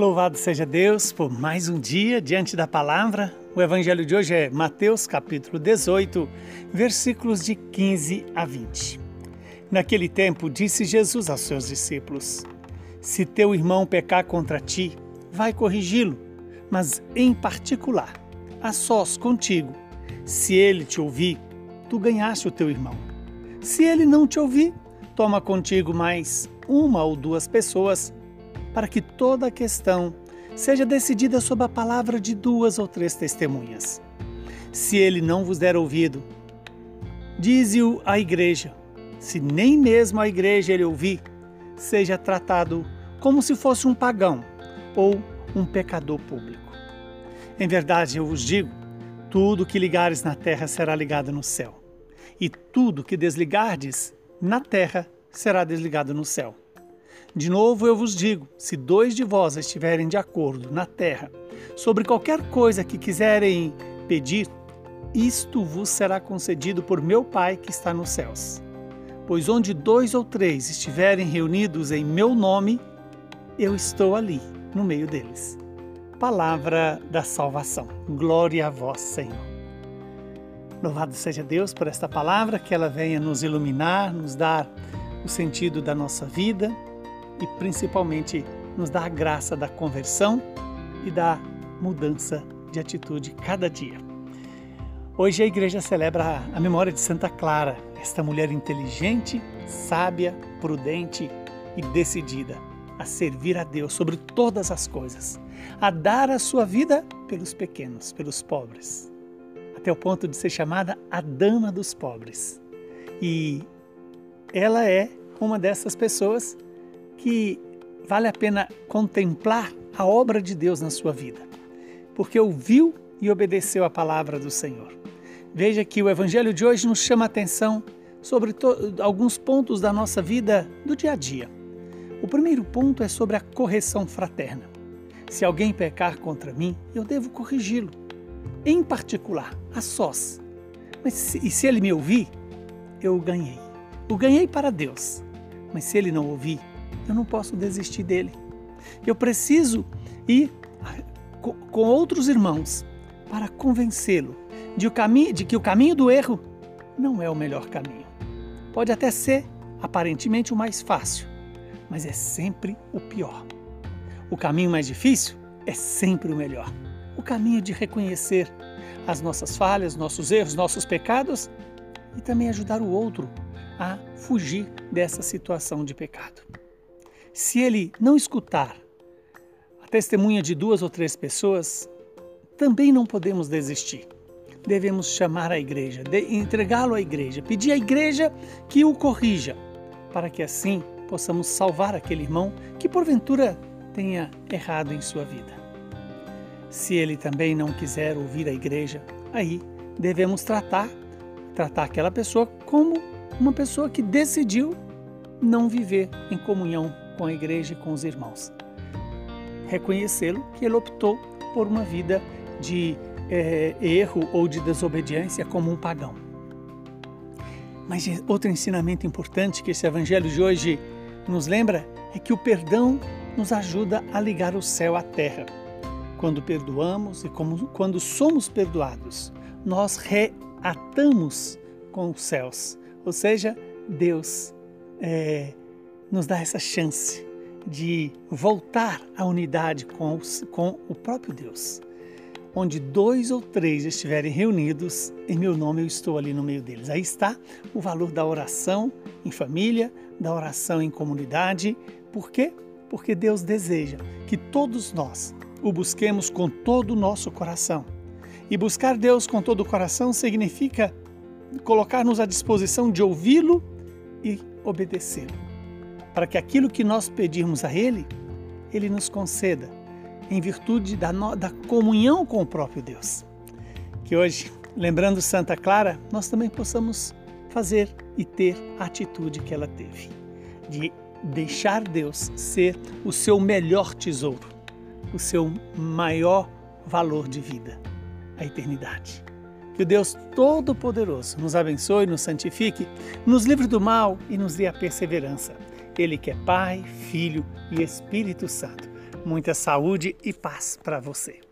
Louvado seja Deus por mais um dia diante da palavra. O evangelho de hoje é Mateus capítulo 18, versículos de 15 a 20. Naquele tempo disse Jesus aos seus discípulos: Se teu irmão pecar contra ti, vai corrigi-lo, mas em particular, a sós contigo. Se ele te ouvir, tu ganhaste o teu irmão. Se ele não te ouvir, toma contigo mais uma ou duas pessoas para que toda a questão seja decidida sob a palavra de duas ou três testemunhas. Se ele não vos der ouvido, dize-o à igreja. Se nem mesmo a igreja ele ouvir, seja tratado como se fosse um pagão ou um pecador público. Em verdade, eu vos digo: tudo que ligares na terra será ligado no céu, e tudo que desligardes na terra será desligado no céu. De novo eu vos digo: se dois de vós estiverem de acordo na terra sobre qualquer coisa que quiserem pedir, isto vos será concedido por meu Pai que está nos céus. Pois onde dois ou três estiverem reunidos em meu nome, eu estou ali, no meio deles. Palavra da salvação. Glória a vós, Senhor. Louvado seja Deus por esta palavra, que ela venha nos iluminar, nos dar o sentido da nossa vida e principalmente nos dá a graça da conversão e da mudança de atitude cada dia. Hoje a igreja celebra a memória de Santa Clara, esta mulher inteligente, sábia, prudente e decidida a servir a Deus sobre todas as coisas, a dar a sua vida pelos pequenos, pelos pobres, até o ponto de ser chamada a dama dos pobres. E ela é uma dessas pessoas que vale a pena contemplar a obra de Deus na sua vida, porque ouviu e obedeceu a palavra do Senhor. Veja que o Evangelho de hoje nos chama a atenção sobre alguns pontos da nossa vida do dia a dia. O primeiro ponto é sobre a correção fraterna. Se alguém pecar contra mim, eu devo corrigi-lo, em particular, a sós. Mas se, e se ele me ouvir, eu o ganhei. O ganhei para Deus. Mas se ele não ouvir, eu não posso desistir dele. Eu preciso ir com outros irmãos para convencê-lo de, de que o caminho do erro não é o melhor caminho. Pode até ser aparentemente o mais fácil, mas é sempre o pior. O caminho mais difícil é sempre o melhor. O caminho de reconhecer as nossas falhas, nossos erros, nossos pecados e também ajudar o outro a fugir dessa situação de pecado. Se ele não escutar a testemunha de duas ou três pessoas, também não podemos desistir. Devemos chamar a igreja, entregá-lo à igreja, pedir à igreja que o corrija, para que assim possamos salvar aquele irmão que porventura tenha errado em sua vida. Se ele também não quiser ouvir a igreja, aí devemos tratar tratar aquela pessoa como uma pessoa que decidiu não viver em comunhão com a igreja e com os irmãos. Reconhecê-lo que ele optou por uma vida de é, erro ou de desobediência como um pagão. Mas outro ensinamento importante que esse evangelho de hoje nos lembra é que o perdão nos ajuda a ligar o céu à terra. Quando perdoamos e como, quando somos perdoados, nós reatamos com os céus. Ou seja, Deus é, nos dá essa chance de voltar à unidade com, os, com o próprio Deus. Onde dois ou três estiverem reunidos, em meu nome eu estou ali no meio deles. Aí está o valor da oração em família, da oração em comunidade. Por quê? Porque Deus deseja que todos nós o busquemos com todo o nosso coração. E buscar Deus com todo o coração significa colocar-nos à disposição de ouvi-lo e obedecê-lo para que aquilo que nós pedirmos a Ele, Ele nos conceda, em virtude da, no, da comunhão com o próprio Deus. Que hoje, lembrando Santa Clara, nós também possamos fazer e ter a atitude que ela teve, de deixar Deus ser o seu melhor tesouro, o seu maior valor de vida, a eternidade. Que o Deus Todo-Poderoso nos abençoe, nos santifique, nos livre do mal e nos dê a perseverança ele que é Pai, Filho e Espírito Santo. muita saúde e paz para você.